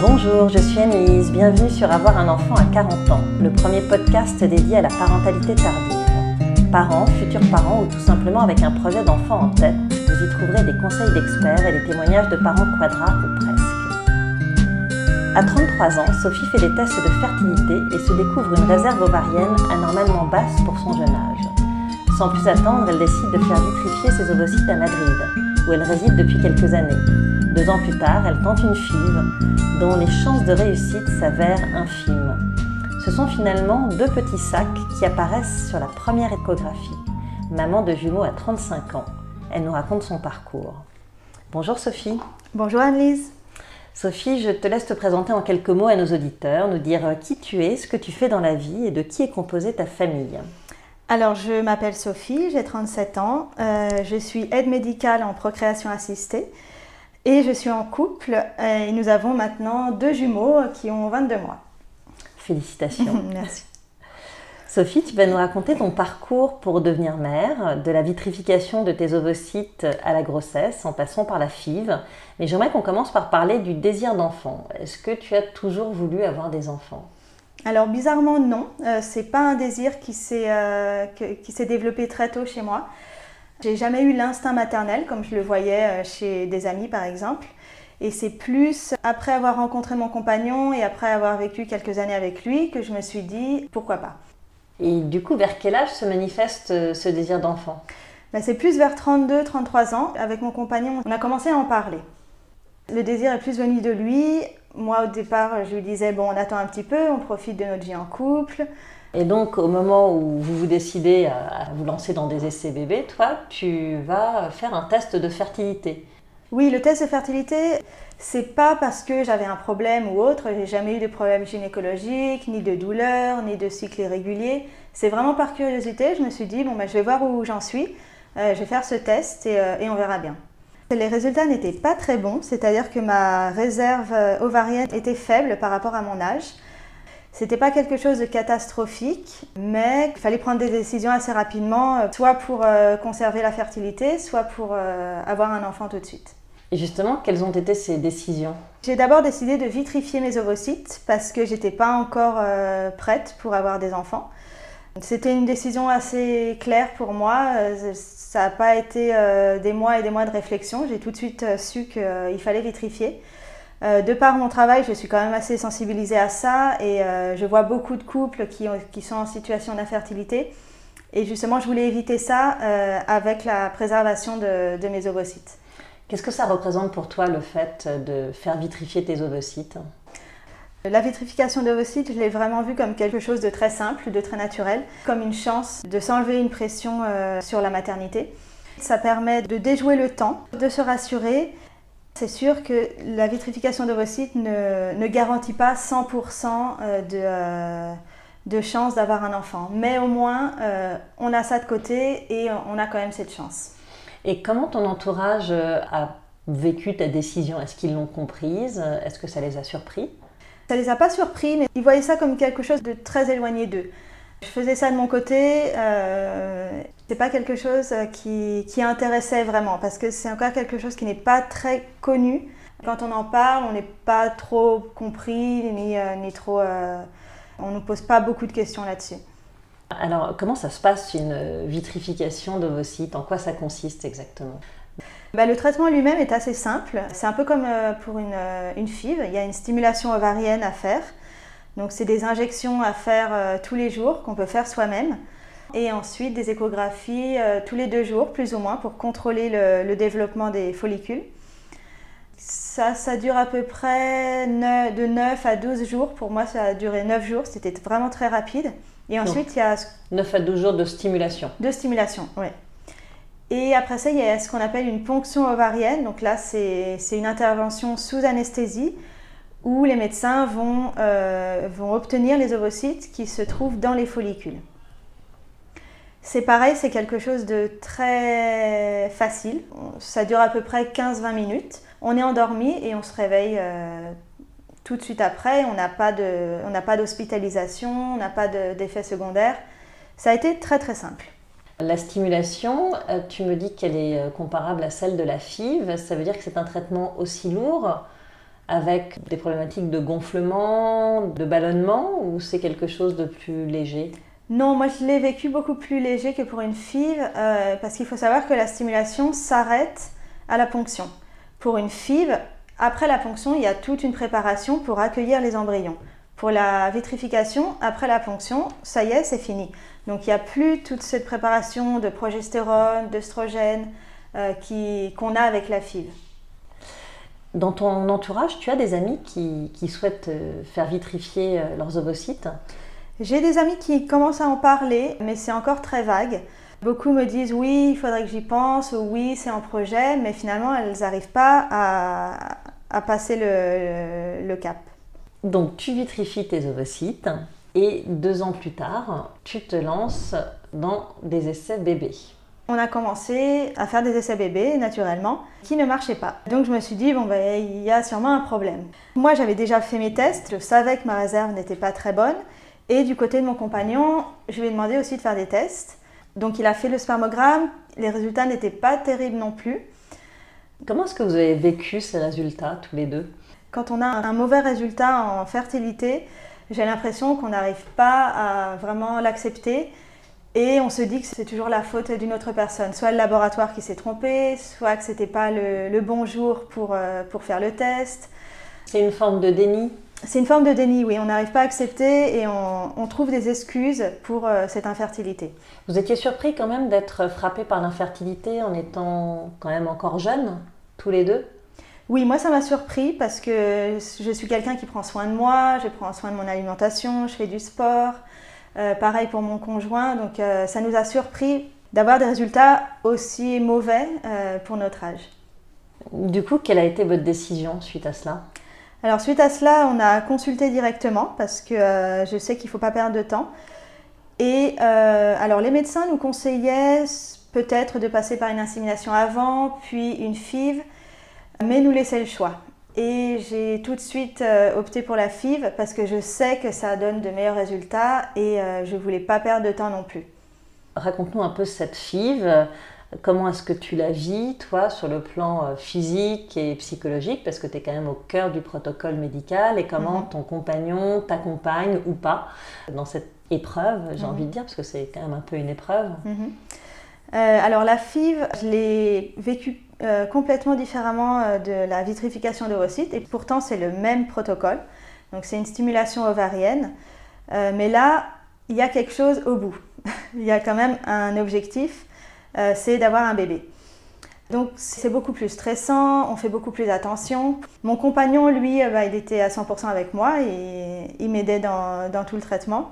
Bonjour, je suis Anne-Lise. Bienvenue sur Avoir un enfant à 40 ans, le premier podcast dédié à la parentalité tardive. Parents, futurs parents ou tout simplement avec un projet d'enfant en tête, vous y trouverez des conseils d'experts et des témoignages de parents quadra ou presque. À 33 ans, Sophie fait des tests de fertilité et se découvre une réserve ovarienne anormalement basse pour son jeune âge. Sans plus attendre, elle décide de faire vitrifier ses ovocytes à Madrid, où elle réside depuis quelques années. Deux ans plus tard, elle tente une FIV dont les chances de réussite s'avèrent infimes. Ce sont finalement deux petits sacs qui apparaissent sur la première échographie. Maman de jumeaux à 35 ans. Elle nous raconte son parcours. Bonjour Sophie. Bonjour Annelise. Sophie, je te laisse te présenter en quelques mots à nos auditeurs, nous dire qui tu es, ce que tu fais dans la vie et de qui est composée ta famille. Alors, je m'appelle Sophie, j'ai 37 ans, euh, je suis aide médicale en procréation assistée et je suis en couple euh, et nous avons maintenant deux jumeaux qui ont 22 mois. Félicitations. Merci. Sophie, tu vas nous raconter ton parcours pour devenir mère, de la vitrification de tes ovocytes à la grossesse, en passant par la FIV. Mais j'aimerais qu'on commence par parler du désir d'enfant. Est-ce que tu as toujours voulu avoir des enfants? Alors bizarrement non, euh, c'est pas un désir qui s'est euh, qui s'est développé très tôt chez moi. J'ai jamais eu l'instinct maternel comme je le voyais euh, chez des amis par exemple. Et c'est plus après avoir rencontré mon compagnon et après avoir vécu quelques années avec lui que je me suis dit pourquoi pas. Et du coup, vers quel âge se manifeste euh, ce désir d'enfant? Ben, c'est plus vers 32-33 ans. Avec mon compagnon, on a commencé à en parler. Le désir est plus venu de lui. Moi, au départ, je lui disais, bon, on attend un petit peu, on profite de notre vie en couple. Et donc, au moment où vous vous décidez à vous lancer dans des essais bébés, toi, tu vas faire un test de fertilité. Oui, le test de fertilité, c'est pas parce que j'avais un problème ou autre. J'ai jamais eu de problème gynécologique, ni de douleur, ni de cycle irrégulier. C'est vraiment par curiosité. Je me suis dit, bon, ben, je vais voir où j'en suis. Euh, je vais faire ce test et, euh, et on verra bien. Les résultats n'étaient pas très bons, c'est-à-dire que ma réserve euh, ovarienne était faible par rapport à mon âge. C'était pas quelque chose de catastrophique, mais il fallait prendre des décisions assez rapidement, euh, soit pour euh, conserver la fertilité, soit pour euh, avoir un enfant tout de suite. Et justement, quelles ont été ces décisions? J'ai d'abord décidé de vitrifier mes ovocytes parce que j'étais pas encore euh, prête pour avoir des enfants. C'était une décision assez claire pour moi. Ça n'a pas été euh, des mois et des mois de réflexion. J'ai tout de suite euh, su qu'il fallait vitrifier. Euh, de par mon travail, je suis quand même assez sensibilisée à ça et euh, je vois beaucoup de couples qui, ont- qui sont en situation d'infertilité. Et justement, je voulais éviter ça euh, avec la préservation de, de mes ovocytes. Qu'est-ce que ça représente pour toi le fait de faire vitrifier tes ovocytes? La vitrification d'ovocytes, je l'ai vraiment vu comme quelque chose de très simple, de très naturel, comme une chance de s'enlever une pression sur la maternité. Ça permet de déjouer le temps, de se rassurer. C'est sûr que la vitrification d'ovocytes ne, ne garantit pas 100% euh, de, euh, de chance d'avoir un enfant, mais au moins euh, on a ça de côté et on a quand même cette chance. Et comment ton entourage a vécu ta décision? Est-ce qu'ils l'ont comprise? Est-ce que ça les a surpris? Ça les a pas surpris, mais ils voyaient ça comme quelque chose de très éloigné d'eux. Je faisais ça de mon côté, euh, c'est pas quelque chose qui, qui intéressait vraiment, parce que c'est encore quelque chose qui n'est pas très connu. Quand on en parle, on n'est pas trop compris, ni, euh, ni trop. euh, on nous pose pas beaucoup de questions là-dessus. Alors, comment ça se passe une vitrification d'ovocytes En quoi ça consiste exactement? Bah, le traitement lui-même est assez simple. C'est un peu comme euh, pour une, euh, une FIV. Il y a une stimulation ovarienne à faire. Donc, c'est des injections à faire euh, tous les jours qu'on peut faire soi-même. Et ensuite, des échographies euh, tous les deux jours, plus ou moins, pour contrôler le, le développement des follicules. Ça, ça dure à peu près de 9 à 12 jours. Pour moi, ça a duré 9 jours. C'était vraiment très rapide. Et ensuite, il y a 9 à 12 jours de stimulation. de stimulation, oui. Et après ça, il y a ce qu'on appelle une ponction ovarienne. Donc là, c'est c'est une intervention sous anesthésie où les médecins vont, euh, vont obtenir les ovocytes qui se trouvent dans les follicules. C'est pareil, c'est quelque chose de très facile. Ça dure à peu près 15-20 minutes. On est endormi et on se réveille euh, tout de suite après. On n'a pas de- d'hospitalisation, on n'a pas de- d'effets secondaires. Ça a été très très simple. La stimulation, euh, tu me dis qu'elle est euh, comparable à celle de la FIV. Ça veut dire que c'est un traitement aussi lourd avec des problématiques de gonflement, de ballonnement, ou c'est quelque chose de plus léger? Non, moi je l'ai vécu beaucoup plus léger que pour une FIV, euh, parce qu'il faut savoir que la stimulation s'arrête à la ponction. Pour une FIV, après la ponction, il y a toute une préparation pour accueillir les embryons. Pour la vitrification, après la ponction, ça y est, c'est fini. Donc il n'y a plus toute cette préparation de progestérone, d'œstrogène euh, qu'on a avec la FIV. Dans ton entourage, tu as des amis qui, qui souhaitent euh, faire vitrifier leurs ovocytes? J'ai des amis qui commencent à en parler, mais c'est encore très vague. Beaucoup me disent oui, il faudrait que j'y pense, ou oui, c'est en projet, mais finalement, elles n'arrivent pas à, passer le, cap. Donc, tu vitrifies tes ovocytes et deux ans plus tard, tu te lances dans des essais bébés. On a commencé à faire des essais bébés naturellement qui ne marchaient pas. Donc je me suis dit, bon, ben, il y a sûrement un problème. Moi, j'avais déjà fait mes tests, je savais que ma réserve n'était pas très bonne et du côté de mon compagnon, je lui ai demandé aussi de faire des tests. Donc il a fait le spermogramme, les résultats n'étaient pas terribles non plus. Comment est-ce que vous avez vécu ces résultats tous les deux? Quand on a un mauvais résultat en fertilité, j'ai l'impression qu'on n'arrive pas à vraiment l'accepter et on se dit que c'est toujours la faute d'une autre personne, soit le laboratoire qui s'est trompé, soit que c'était pas le, bon jour pour, euh, pour faire le test. C'est une forme de déni? C'est une forme de déni, oui. On n'arrive pas à accepter et on, trouve des excuses pour euh, cette infertilité. Vous étiez surpris quand même d'être frappé par l'infertilité en étant quand même encore jeune, tous les deux? Oui, moi ça m'a surpris parce que je suis quelqu'un qui prend soin de moi, je prends soin de mon alimentation, je fais du sport. Euh, pareil pour mon conjoint, donc euh, ça nous a surpris d'avoir des résultats aussi mauvais pour notre âge. Du coup, quelle a été votre décision suite à cela? Alors suite à cela, on a consulté directement parce que euh, je sais qu'il ne faut pas perdre de temps. Et euh, alors les médecins nous conseillaient peut-être de passer par une insémination avant, puis une FIV, mais nous laissaient le choix. Et j'ai tout de suite euh, opté pour la FIV parce que je sais que ça donne de meilleurs résultats et je ne voulais pas perdre de temps non plus. Raconte-nous un peu cette FIV. Comment est-ce que tu la vis, toi, sur le plan euh, physique et psychologique, parce que tu es quand même au cœur du protocole médical, et comment mhm. ton compagnon t'accompagne ou pas dans cette épreuve, j'ai envie de mhm. dire, parce que c'est quand même un peu une épreuve. Mhm. Euh, alors la FIV, je l'ai vécue euh, complètement différemment de la vitrification d'ovocytes, et pourtant c'est le même protocole. Donc c'est une stimulation ovarienne, mais là, il y a quelque chose au bout. il y a quand même un objectif euh, c'est d'avoir un bébé. Donc c'est beaucoup plus stressant, on fait beaucoup plus attention. Mon compagnon, lui, euh, bah, il était à 100% avec moi et il m'aidait dans, tout le traitement.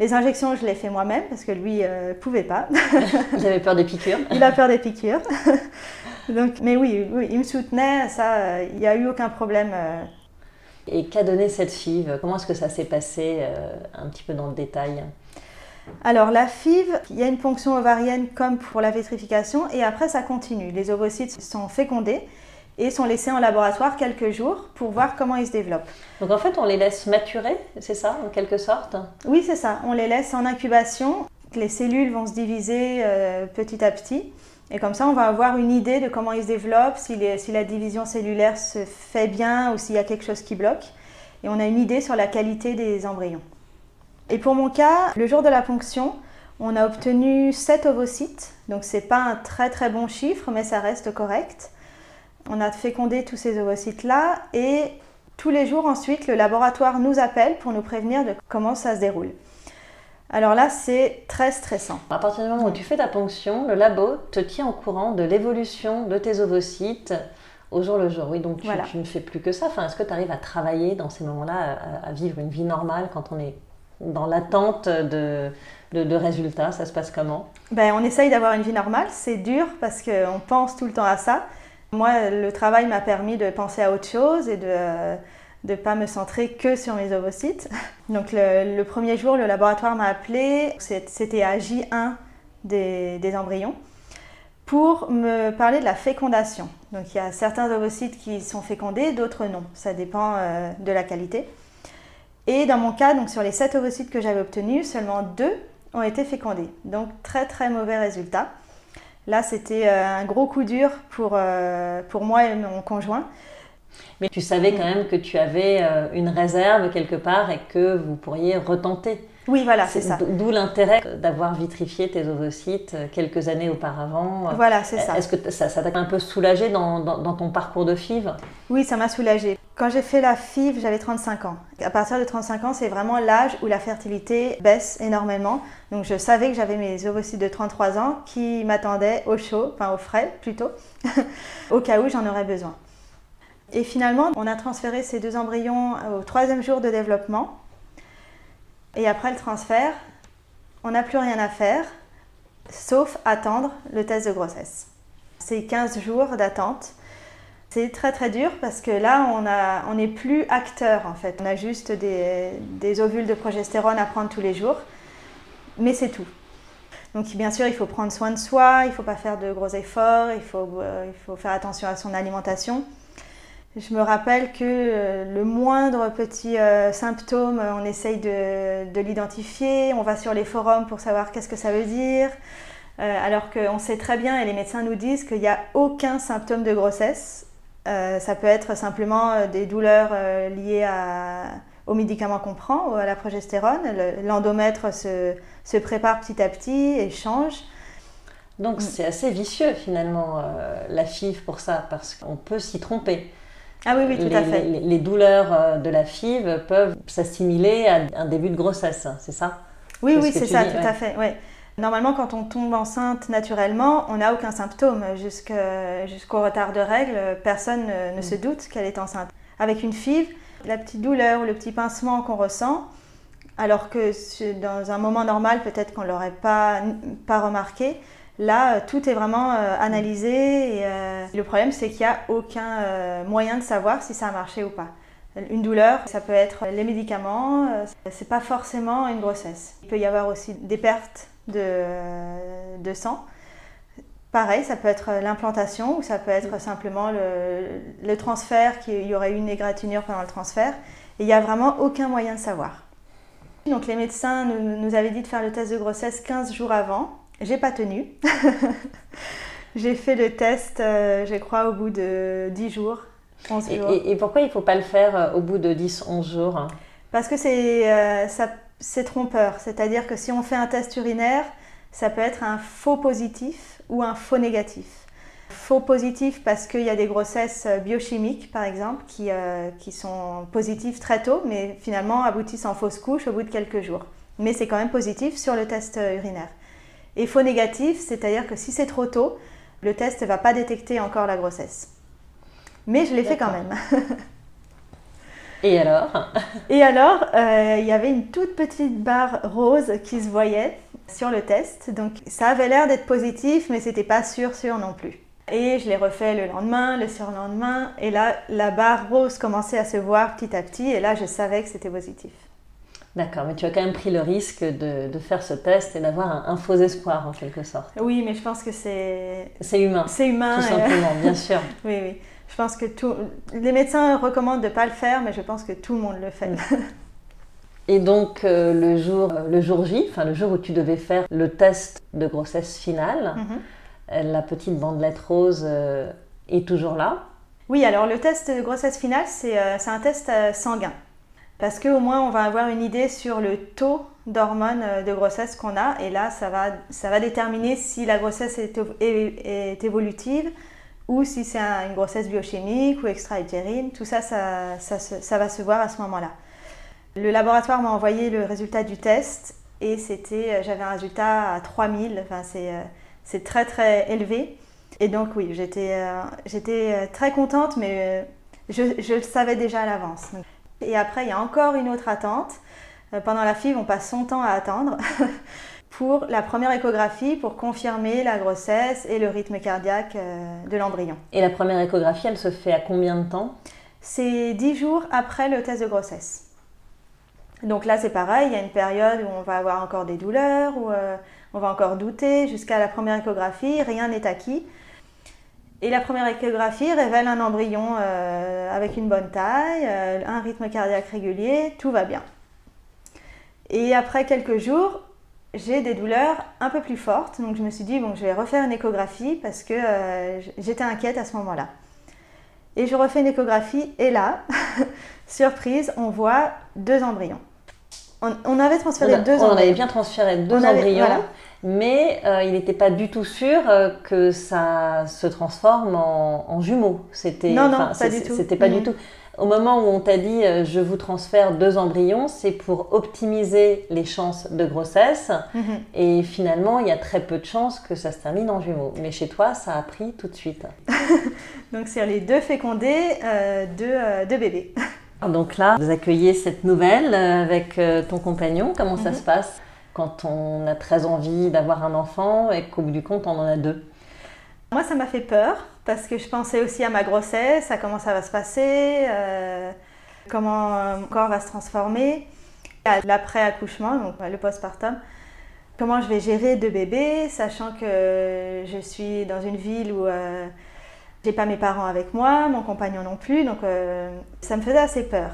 Les injections, je les fais moi-même parce que lui ne euh, pouvait pas. il avait peur des piqûres. il a peur des piqûres. Donc, mais oui, il me soutenait, ça, il n'y a eu aucun problème. Et qu'a donné cette FIV Comment est-ce que ça s'est passé un petit peu dans le détail? Alors la FIV, il y a une ponction ovarienne comme pour la vitrification et après ça continue. Les ovocytes sont fécondés et sont laissés en laboratoire quelques jours pour voir comment ils se développent. Donc en fait on les laisse maturer, c'est ça en quelque sorte? Oui c'est ça, on les laisse en incubation. Les cellules vont se diviser euh, petit à petit et comme ça on va avoir une idée de comment ils se développent, si, si la division cellulaire se fait bien ou s'il y a quelque chose qui bloque. Et on a une idée sur la qualité des embryons. Et pour mon cas, le jour de la ponction, on a obtenu 7 ovocytes, donc c'est pas un très très bon chiffre, mais ça reste correct. On a fécondé tous ces ovocytes-là et tous les jours ensuite, le laboratoire nous appelle pour nous prévenir de comment ça se déroule. Alors là, c'est très stressant. À partir du moment où tu fais ta ponction, le labo te tient au courant de l'évolution de tes ovocytes au jour le jour. Oui, donc tu, ne fais plus que ça. Enfin, Est-ce que tu arrives à travailler dans ces moments-là, à, vivre une vie normale quand on est dans l'attente de, résultats Ça se passe comment? Ben, On essaye d'avoir une vie normale. C'est dur parce qu'on pense tout le temps à ça. Moi, le travail m'a permis de penser à autre chose et de ne pas me centrer que sur mes ovocytes. Donc le, premier jour, le laboratoire m'a appelé, c'était à J1 des, des, embryons, pour me parler de la fécondation. Donc il y a certains ovocytes qui sont fécondés, d'autres non. Ça dépend euh, de la qualité. Et dans mon cas, donc sur les 7 ovocytes que j'avais obtenus, seulement 2 ont été fécondés. Donc très très mauvais résultat. Là, c'était euh, un gros coup dur pour, euh, pour moi et mon conjoint. Mais tu savais quand même que tu avais euh, une réserve quelque part et que vous pourriez retenter. Oui, voilà, c'est ça. D'où l'intérêt d'avoir vitrifié tes ovocytes quelques années auparavant. Voilà, c'est ça. Est-ce que ça t'a un peu soulagé dans, dans, ton parcours de FIV? Oui, ça m'a soulagé. Quand j'ai fait la FIV, j'avais 35 ans. À partir de 35 ans, c'est vraiment l'âge où la fertilité baisse énormément. Donc je savais que j'avais mes ovocytes de 33 ans qui m'attendaient au chaud, enfin au frais plutôt, au cas où j'en aurais besoin. Et finalement, on a transféré ces deux embryons au troisième jour de développement. Et après le transfert, on n'a plus rien à faire, sauf attendre le test de grossesse. C'est 15 jours d'attente. C'est très très dur parce que là, on n'est plus acteur en fait. On a juste des, ovules de progestérone à prendre tous les jours, mais c'est tout. Donc bien sûr, il faut prendre soin de soi, il ne faut pas faire de gros efforts, il faut, euh, il faut faire attention à son alimentation. Je me rappelle que euh, le moindre petit euh, symptôme, on essaye de, l'identifier, on va sur les forums pour savoir qu'est-ce que ça veut dire, alors qu'on sait très bien, et les médecins nous disent qu'il n'y a aucun symptôme de grossesse. Ça peut être simplement des douleurs liées aux médicaments qu'on prend, à la progestérone. L'endomètre se, se, prépare petit à petit et change. Donc c'est assez vicieux finalement la FIV pour ça, parce qu'on peut s'y tromper. Ah oui, oui, tout les, à fait. Les, douleurs euh, de la FIV peuvent s'assimiler à un début de grossesse, hein, c'est ça? Oui, oui, c'est ça, tout à fait. Ouais. Normalement, quand on tombe enceinte naturellement, on n'a aucun symptôme. Jusqu'au retard de règles, personne ne, se mm. doute qu'elle est enceinte. Avec une FIV, la petite douleur ou le petit pincement qu'on ressent, alors que dans un moment normal, peut-être qu'on ne l'aurait pas, pas remarqué, Là, euh, tout est vraiment euh, analysé et euh, le problème, c'est qu'il n'y a aucun moyen de savoir si ça a marché ou pas. Une douleur, ça peut être les médicaments, c'est pas forcément une grossesse. Il peut y avoir aussi des pertes de, sang. Pareil, ça peut être l'implantation ou ça peut être simplement le, transfert, qu'il y aurait eu une égratignure pendant le transfert. Et il n'y a vraiment aucun moyen de savoir. Donc les médecins nous avaient dit de faire le test de grossesse 15 jours avant. J'ai pas tenu. j'ai fait le test, euh, je crois, au bout de 10 jours. 11 jours. Et, pourquoi il ne faut pas le faire euh, au bout de 10-11 jours Parce que c'est euh, trompeur. C'est-à-dire que si on fait un test urinaire, ça peut être un faux positif ou un faux négatif. Faux positif parce qu'il y a des grossesses biochimiques, par exemple, qui, qui sont positives très tôt, mais finalement aboutissent en fausse couche au bout de quelques jours. Mais c'est quand même positif sur le test urinaire. Et faux négatif, c'est-à-dire que si c'est trop tôt, le test ne va pas détecter encore la grossesse. Mais je l'ai fait quand même. Et alors Et alors, euh, il y avait une toute petite barre rose qui se voyait sur le test. Donc ça avait l'air d'être positif, mais c'était pas sûr, sûr non plus. Et je l'ai refait le lendemain, le surlendemain. Et là, la barre rose commençait à se voir petit à petit. Et là, je savais que c'était positif. D'accord, mais tu as quand même pris le risque de, de faire ce test et d'avoir un, faux espoir en quelque sorte. Oui, mais je pense que c'est... C'est humain. C'est humain. Tout simplement, bien sûr. oui, oui. Je pense que tout... Les médecins recommandent de ne pas le faire, mais je pense que tout le monde le fait. Mm. Et donc euh, le, jour, euh, le jour J, enfin le jour où tu devais faire le test de grossesse finale, mm-hmm. la petite bandelette rose euh, est toujours là? Oui, alors le test de grossesse finale, c'est un test sanguin parce qu'au moins on va avoir une idée sur le taux d'hormones euh, de grossesse qu'on a et là ça va, ça va déterminer si la grossesse est, est, évolutive ou si c'est une grossesse biochimique ou extra-utérine. Tout ça ça, ça, va se voir à ce moment-là. Le laboratoire m'a envoyé le résultat du test et c'était, euh, j'avais un résultat à 3000, enfin euh, c'est, très très élevé. Et donc oui, j'étais, j'étais très contente mais je, le savais déjà à l'avance. Et après, il y a encore une autre attente. Euh, pendant la FIV, on passe son temps à attendre pour la première échographie pour confirmer la grossesse et le rythme cardiaque euh, de l'embryon. Et la première échographie, elle se fait à combien de temps? C'est 10 jours après le test de grossesse. Donc là, c'est pareil, il y a une période où on va avoir encore des douleurs, où euh, on va encore douter. Jusqu'à la première échographie, rien n'est acquis. Et la première échographie révèle un embryon euh, avec une bonne taille, euh, un rythme cardiaque régulier, tout va bien. Et après quelques jours, j'ai des douleurs un peu plus fortes, donc je me suis dit, bon, je vais refaire une échographie parce que euh, j'étais inquiète à ce moment-là. Et je refais une échographie et là, surprise, on voit deux embryons. On, avait transféré deux embryons. On avait bien transféré deux embryons, mais euh, il n'était pas du tout sûr euh, que ça se transforme en, jumeaux. C'était, non, non, pas du tout. C'était pas du mm. tout. Au moment où on t'a dit euh, je vous transfère deux embryons, c'est pour optimiser les chances de grossesse. Mm-hmm. Et finalement, il y a très peu de chances que ça se termine en jumeaux. Mais chez toi, ça a pris tout de suite. Donc, c'est les deux fécondés, deux, deux bébés. Donc là, vous accueillez cette nouvelle euh, avec euh, ton compagnon. Comment ça mhm. se passe quand on a très envie d'avoir un enfant et qu'au bout du compte, on en a deux? Moi, ça m'a fait peur parce que je pensais aussi à ma grossesse, à comment ça va se passer, euh, comment mon corps va se transformer, à l'après-accouchement, donc le postpartum. Comment je vais gérer deux bébés, sachant que je suis dans une ville où j'ai pas mes parents avec moi, mon compagnon non plus, donc euh, ça me faisait assez peur.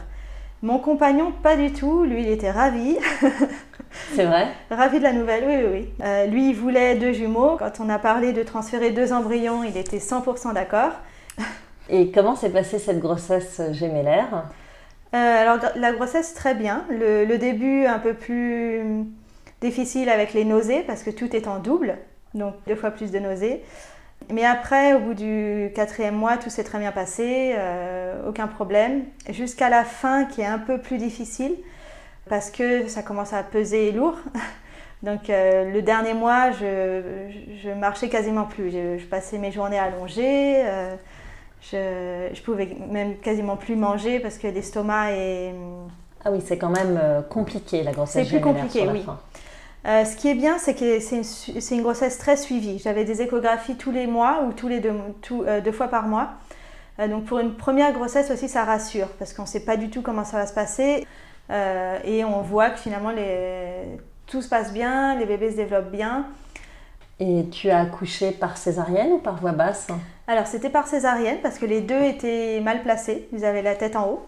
Mon compagnon, pas du tout. Lui, il était ravi. C'est vrai Ravi de la nouvelle, oui, oui, oui. Euh, lui, il voulait deux jumeaux. Quand on a parlé de transférer deux embryons, il était 100% d'accord. Et comment s'est passée cette grossesse gémellaire? Euh, Alors, la grossesse, très bien. Le, le, début, un peu plus difficile avec les nausées, parce que tout est en double, donc deux fois plus de nausées. Mais après, au bout du quatrième mois, tout s'est très bien passé, euh, aucun problème. Jusqu'à la fin, qui est un peu plus difficile, parce que ça commence à peser lourd. Donc euh, le dernier mois, je, je, marchais quasiment plus. Je, passais mes journées allongées. Euh, je, je pouvais même quasiment plus manger parce que l'estomac est... Ah oui, c'est quand même compliqué la grossesse. C'est plus compliqué, oui. Euh, ce qui est bien, c'est que c'est une, grossesse très suivie. J'avais des échographies tous les mois ou tous les deux, euh, deux fois par mois. Euh, donc pour une première grossesse aussi, ça rassure parce qu'on ne sait pas du tout comment ça va se passer et on voit que finalement les... tout se passe bien, les bébés se développent bien. Et tu as accouché par césarienne ou par voie basse? Alors c'était par césarienne parce que les deux étaient mal placés. Ils avaient la tête en haut,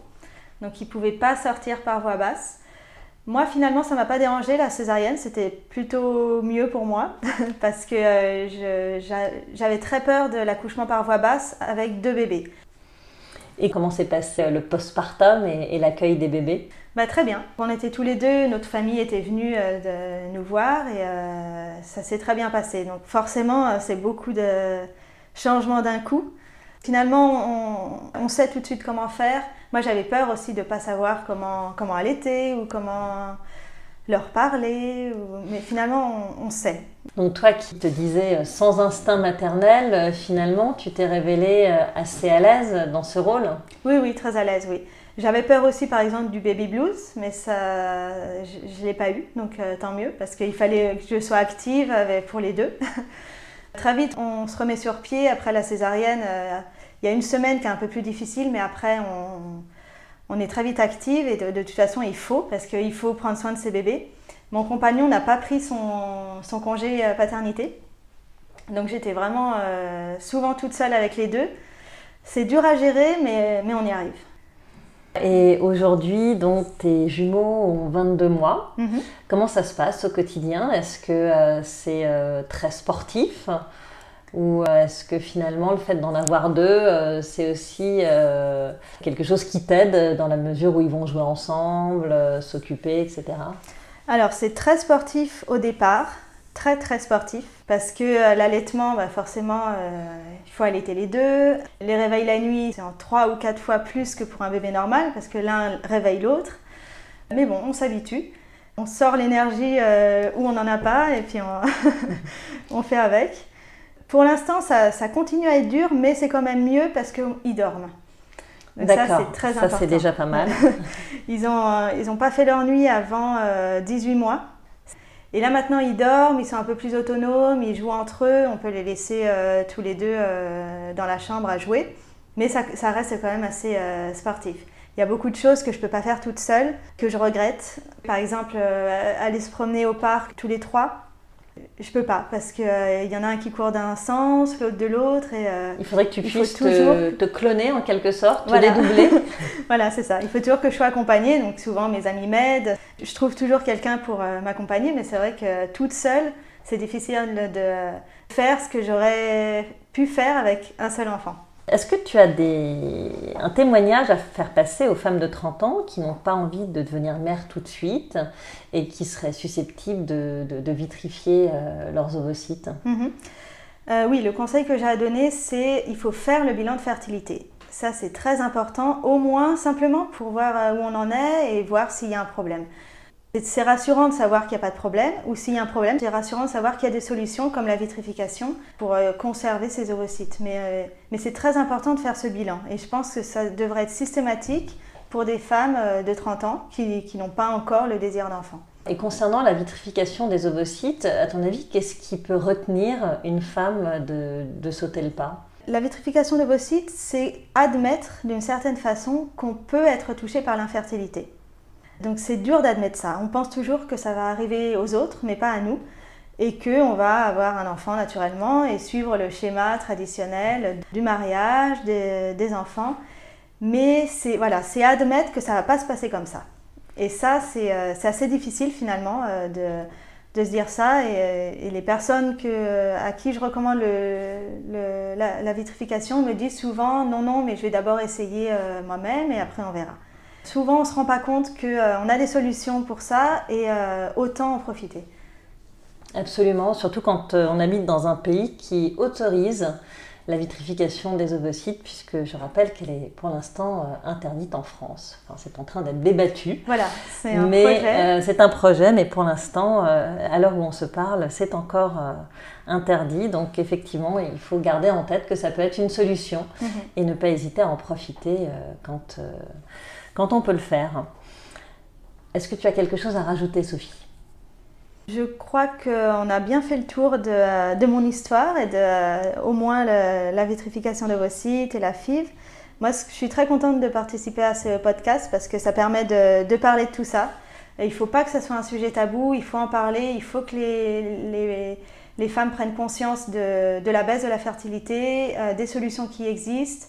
donc ils ne pouvaient pas sortir par voie basse. Moi, finalement, ça m'a pas dérangé la césarienne. C'était plutôt mieux pour moi parce que euh, j'avais très peur de l'accouchement par voie basse avec deux bébés. Et comment s'est passé le postpartum et, l'accueil des bébés bah, Très bien. On était tous les deux, notre famille était venue euh, nous voir et euh, ça s'est très bien passé. Donc forcément, c'est beaucoup de changements d'un coup. Finalement, on, sait tout de suite comment faire. Moi, j'avais peur aussi de ne pas savoir comment, comment allaiter ou comment leur parler. Mais finalement, on, sait. Donc toi qui te disais euh, sans instinct maternel, euh, finalement, tu t'es révélée euh, assez à l'aise dans ce rôle Oui, oui, très à l'aise, oui. J'avais peur aussi, par exemple, du baby blues, mais ça, je ne l'ai pas eu, donc tant mieux, parce qu'il fallait que je sois active pour les deux. Très vite, on se remet sur pied après la césarienne. Il y a une semaine qui est un peu plus difficile, mais après, on, est très vite active et de, toute façon, il faut, parce qu'il faut prendre soin de ses bébés. Mon compagnon n'a pas pris son, congé euh, paternité. Donc j'étais vraiment euh, souvent toute seule avec les deux. C'est dur à gérer, mais, mais on y arrive. Et aujourd'hui, donc, tes jumeaux ont 22 mois. Mhm. Comment ça se passe au quotidien? Est-ce que euh, c'est très sportif? Ou est-ce que finalement le fait d'en avoir deux, euh, c'est aussi quelque chose qui t'aide dans la mesure où ils vont jouer ensemble, s'occuper, etc. Alors c'est très sportif au départ, très très sportif, parce que l'allaitement, bah, forcément, il faut allaiter les deux. Les réveils la nuit, c'est en trois ou quatre fois plus que pour un bébé normal, parce que l'un réveille l'autre. Mais bon, on s'habitue. On sort l'énergie où on n'en a pas et puis on fait avec. Pour l'instant, ça, continue à être dur, mais c'est quand même mieux parce qu'ils dorment. D'accord, ça c'est très important. Ça c'est déjà pas mal. ils n'ont ils ont pas fait leur nuit avant 18 euh, mois. Et là maintenant ils dorment, ils sont un peu plus autonomes, ils jouent entre eux, on peut les laisser euh, tous les deux euh, dans la chambre à jouer. Mais ça, ça reste quand même assez sportif. Il y a beaucoup de choses que je ne peux pas faire toute seule, que je regrette. Par exemple, aller se promener au parc tous les trois, je peux pas parce qu'il euh, y en a un qui court d'un sens, l'autre de l'autre. Et, euh, il faudrait que tu puisses te, cloner en quelque sorte, te dédoubler. voilà, c'est ça. Il faut toujours que je sois accompagnée. Donc souvent mes amis m'aident. Je trouve toujours quelqu'un pour euh, m'accompagner, mais c'est vrai que toute seule, c'est difficile de faire ce que j'aurais pu faire avec un seul enfant. Est-ce que tu as un témoignage à faire passer aux femmes de 30 ans qui n'ont pas envie de devenir mères tout de suite et qui seraient susceptibles de, vitrifier euh, leurs ovocytes? Mhm. euh, Oui, le conseil que j'ai à donner, c'est il faut faire le bilan de fertilité. Ça, c'est très important, au moins simplement pour voir euh, où on en est et voir s'il y a un problème. C'est rassurant de savoir qu'il n'y a pas de problème, ou s'il y a un problème, c'est rassurant de savoir qu'il y a des solutions comme la vitrification pour euh, conserver ces ovocytes. Mais, euh, mais c'est très important de faire ce bilan, et je pense que ça devrait être systématique pour des femmes euh, de 30 ans qui, qui n'ont pas encore le désir d'enfant. Et concernant la vitrification des ovocytes, à ton avis, qu'est-ce qui peut retenir une femme de, de sauter le pas? La vitrification d'ovocytes, c'est admettre d'une certaine façon qu'on peut être touché par l'infertilité. Donc c'est dur d'admettre ça. On pense toujours que ça va arriver aux autres, mais pas à nous, et qu'on va avoir un enfant naturellement et suivre le schéma traditionnel du mariage, des, enfants. Mais c'est voilà, c'est admettre que ça va pas se passer comme ça. Et ça, c'est euh, assez difficile finalement euh, de, se dire ça. Et, les personnes à qui je recommande la, vitrification me disent souvent non, non, mais je vais d'abord essayer euh, moi-même et après on verra. Souvent, on ne se rend pas compte qu'on euh, a des solutions pour ça et euh, autant en profiter. Absolument, surtout quand euh, on habite dans un pays qui autorise la vitrification des ovocytes, puisque je rappelle qu'elle est pour l'instant interdite en France. Enfin, c'est en train d'être débattu. Voilà, c'est un projet. c'est un projet, mais pour l'instant, à l'heure où on se parle, c'est encore interdit. Donc effectivement, il faut garder en tête que ça peut être une solution mhm. et ne pas hésiter à en profiter quand quand on peut le faire. Est-ce que tu as quelque chose à rajouter, Sophie? Je crois qu'on a bien fait le tour de, mon histoire et de au moins la vitrification de vos sites et la FIV. Moi, je suis très contente de participer à ce podcast parce que ça permet de, parler de tout ça. il ne faut pas que ce soit un sujet tabou, il faut en parler, il faut que les, les, femmes prennent conscience de, la baisse de la fertilité, euh, des solutions qui existent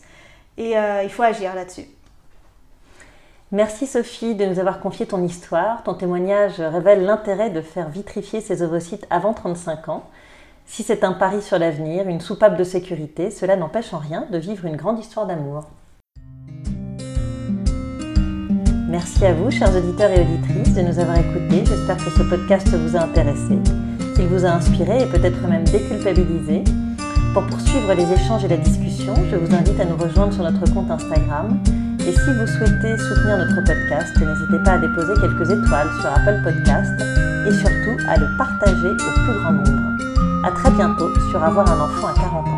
et euh, il faut agir là-dessus. Merci Sophie de nous avoir confié ton histoire. Ton témoignage révèle l'intérêt de faire vitrifier ses ovocytes avant 35 ans. Si c'est un pari sur l'avenir, une soupape de sécurité, cela n'empêche en rien de vivre une grande histoire d'amour. Merci à vous, chers auditeurs et auditrices, de nous avoir écoutés. J'espère que ce podcast vous a intéressé, qu'il vous a inspiré et peut-être même déculpabilisé. Pour poursuivre les échanges et la discussion, je vous invite à nous rejoindre sur notre compte Instagram et si vous souhaitez soutenir notre podcast, n'hésitez pas à déposer quelques étoiles sur Apple Podcast et surtout à le partager au plus grand nombre. A très bientôt sur Avoir un enfant à 40 ans.